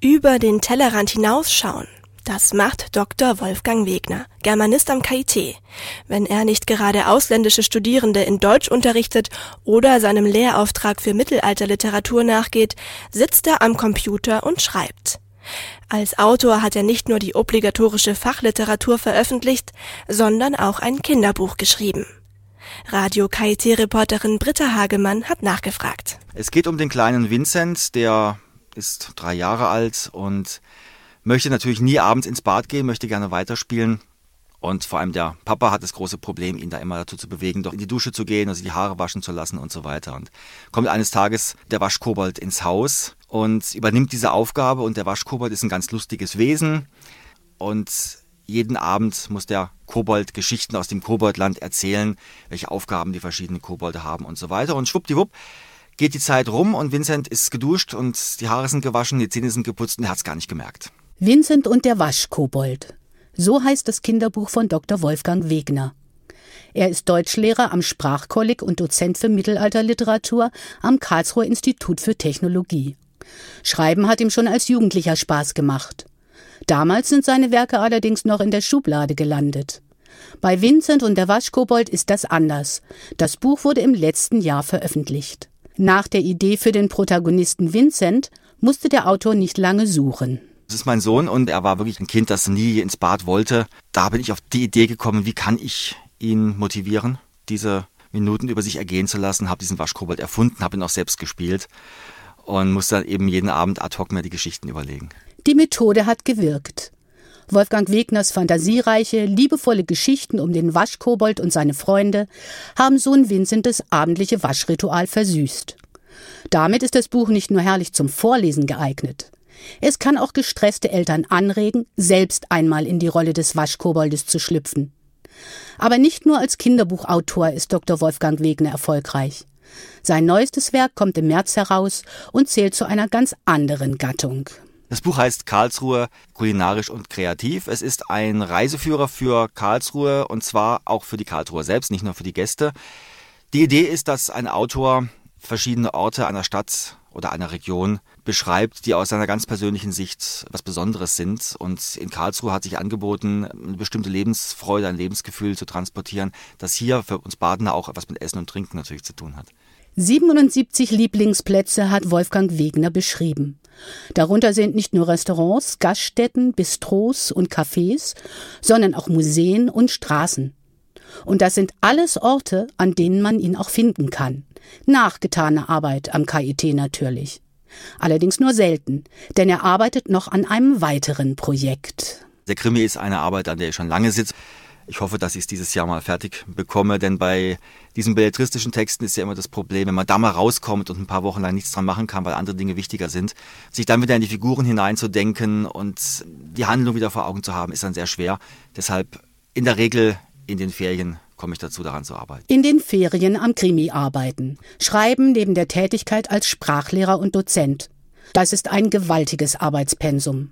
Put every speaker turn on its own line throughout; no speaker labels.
Über den Tellerrand hinausschauen. Das macht Dr. Wolfgang Wegner, Germanist am KIT. Wenn er nicht gerade ausländische Studierende in Deutsch unterrichtet oder seinem Lehrauftrag für Mittelalterliteratur nachgeht, sitzt er am Computer und schreibt. Als Autor hat er nicht nur die obligatorische Fachliteratur veröffentlicht, sondern auch ein Kinderbuch geschrieben. Radio KIT-Reporterin Britta Hagemann hat nachgefragt.
Es geht um den kleinen Vincent, der ist drei Jahre alt und möchte natürlich nie abends ins Bad gehen, möchte gerne weiterspielen. Und vor allem der Papa hat das große Problem, ihn da immer dazu zu bewegen, doch in die Dusche zu gehen, also die Haare waschen zu lassen und so weiter. Und kommt eines Tages der Waschkobold ins Haus und übernimmt diese Aufgabe. Und der Waschkobold ist ein ganz lustiges Wesen. Und jeden Abend muss der Kobold Geschichten aus dem Koboldland erzählen, welche Aufgaben die verschiedenen Kobolde haben und so weiter. Und schwuppdiwupp geht die Zeit rum und Vincent ist geduscht und die Haare sind gewaschen, die Zähne sind geputzt und er hat es gar nicht gemerkt.
Vincent und der Waschkobold. So heißt das Kinderbuch von Dr. Wolfgang Wegner. Er ist Deutschlehrer am Sprachkolleg und Dozent für Mittelalterliteratur am Karlsruher Institut für Technologie. Schreiben hat ihm schon als Jugendlicher Spaß gemacht. Damals sind seine Werke allerdings noch in der Schublade gelandet. Bei Vincent und der Waschkobold ist das anders. Das Buch wurde im letzten Jahr veröffentlicht. Nach der Idee für den Protagonisten Vincent musste der Autor nicht lange suchen.
Das ist mein Sohn und er war wirklich ein Kind, das nie ins Bad wollte. Da bin ich auf die Idee gekommen, wie kann ich ihn motivieren, diese Minuten über sich ergehen zu lassen, habe diesen Waschkobold erfunden, habe ihn auch selbst gespielt und musste dann eben jeden Abend ad hoc mir die Geschichten überlegen.
Die Methode hat gewirkt. Wolfgang Wegners fantasiereiche, liebevolle Geschichten um den Waschkobold und seine Freunde haben Sohn Vincent das abendliche Waschritual versüßt. Damit ist das Buch nicht nur herrlich zum Vorlesen geeignet. Es kann auch gestresste Eltern anregen, selbst einmal in die Rolle des Waschkoboldes zu schlüpfen. Aber nicht nur als Kinderbuchautor ist Dr. Wolfgang Wegner erfolgreich. Sein neuestes Werk kommt im März heraus und zählt zu einer ganz anderen Gattung.
Das Buch heißt Karlsruhe kulinarisch und kreativ. Es ist ein Reiseführer für Karlsruhe und zwar auch für die Karlsruher selbst, nicht nur für die Gäste. Die Idee ist, dass ein Autor verschiedene Orte einer Stadt oder einer Region beschreibt, die aus seiner ganz persönlichen Sicht was Besonderes sind. Und in Karlsruhe hat sich angeboten, eine bestimmte Lebensfreude, ein Lebensgefühl zu transportieren, das hier für uns Badener auch etwas mit Essen und Trinken natürlich zu tun hat.
77 Lieblingsplätze hat Wolfgang Wegner beschrieben. Darunter sind nicht nur Restaurants, Gaststätten, Bistros und Cafés, sondern auch Museen und Straßen. Und das sind alles Orte, an denen man ihn auch finden kann. Nachgetane Arbeit am KIT natürlich. Allerdings nur selten, denn er arbeitet noch an einem weiteren Projekt.
Der Krimi ist eine Arbeit, an der ich schon lange sitze. Ich hoffe, dass ich es dieses Jahr mal fertig bekomme, denn bei diesen belletristischen Texten ist ja immer das Problem, wenn man da mal rauskommt und ein paar Wochen lang nichts dran machen kann, weil andere Dinge wichtiger sind, sich dann wieder in die Figuren hineinzudenken und die Handlung wieder vor Augen zu haben, ist dann sehr schwer. Deshalb in der Regel in den Ferien komme ich dazu, daran zu arbeiten.
In den Ferien am Krimi arbeiten. Schreiben neben der Tätigkeit als Sprachlehrer und Dozent. Das ist ein gewaltiges Arbeitspensum.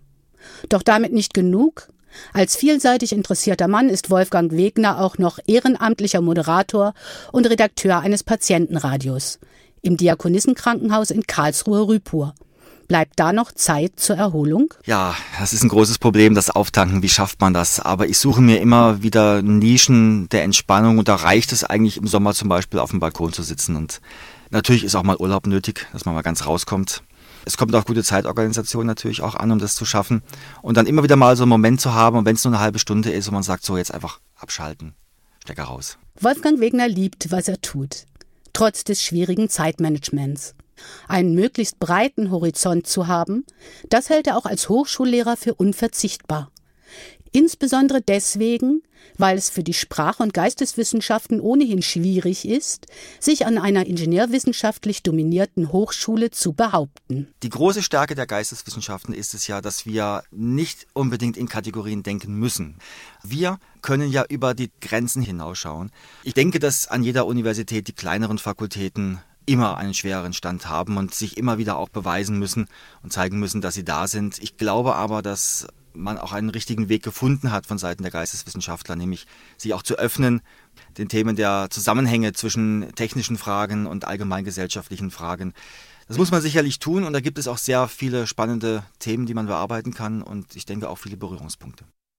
Doch damit nicht genug. Als vielseitig interessierter Mann ist Wolfgang Wegner auch noch ehrenamtlicher Moderator und Redakteur eines Patientenradios im Diakonissenkrankenhaus in Karlsruhe-Rüpur. Bleibt da noch Zeit zur Erholung?
Ja, das ist ein großes Problem, das Auftanken. Wie schafft man das? Aber ich suche mir immer wieder Nischen der Entspannung und da reicht es eigentlich im Sommer zum Beispiel auf dem Balkon zu sitzen. Und natürlich ist auch mal Urlaub nötig, dass man mal ganz rauskommt. Es kommt auch gute Zeitorganisation natürlich auch an, um das zu schaffen. Und dann immer wieder mal so einen Moment zu haben, und wenn es nur eine halbe Stunde ist, wo man sagt, so jetzt einfach abschalten, Stecker raus.
Wolfgang Wegner liebt, was er tut. Trotz des schwierigen Zeitmanagements. Einen möglichst breiten Horizont zu haben, das hält er auch als Hochschullehrer für unverzichtbar. Insbesondere deswegen, weil es für die Sprach- und Geisteswissenschaften ohnehin schwierig ist, sich an einer ingenieurwissenschaftlich dominierten Hochschule zu behaupten.
Die große Stärke der Geisteswissenschaften ist es ja, dass wir nicht unbedingt in Kategorien denken müssen. Wir können ja über die Grenzen hinausschauen. Ich denke, dass an jeder Universität die kleineren Fakultäten immer einen schwereren Stand haben und sich immer wieder auch beweisen müssen und zeigen müssen, dass sie da sind. Ich glaube aber, dass man auch einen richtigen Weg gefunden hat von Seiten der Geisteswissenschaftler, nämlich sich auch zu öffnen den Themen der Zusammenhänge zwischen technischen Fragen und allgemeingesellschaftlichen Fragen. Das muss man sicherlich tun und da gibt es auch sehr viele spannende Themen, die man bearbeiten kann und ich denke auch viele Berührungspunkte.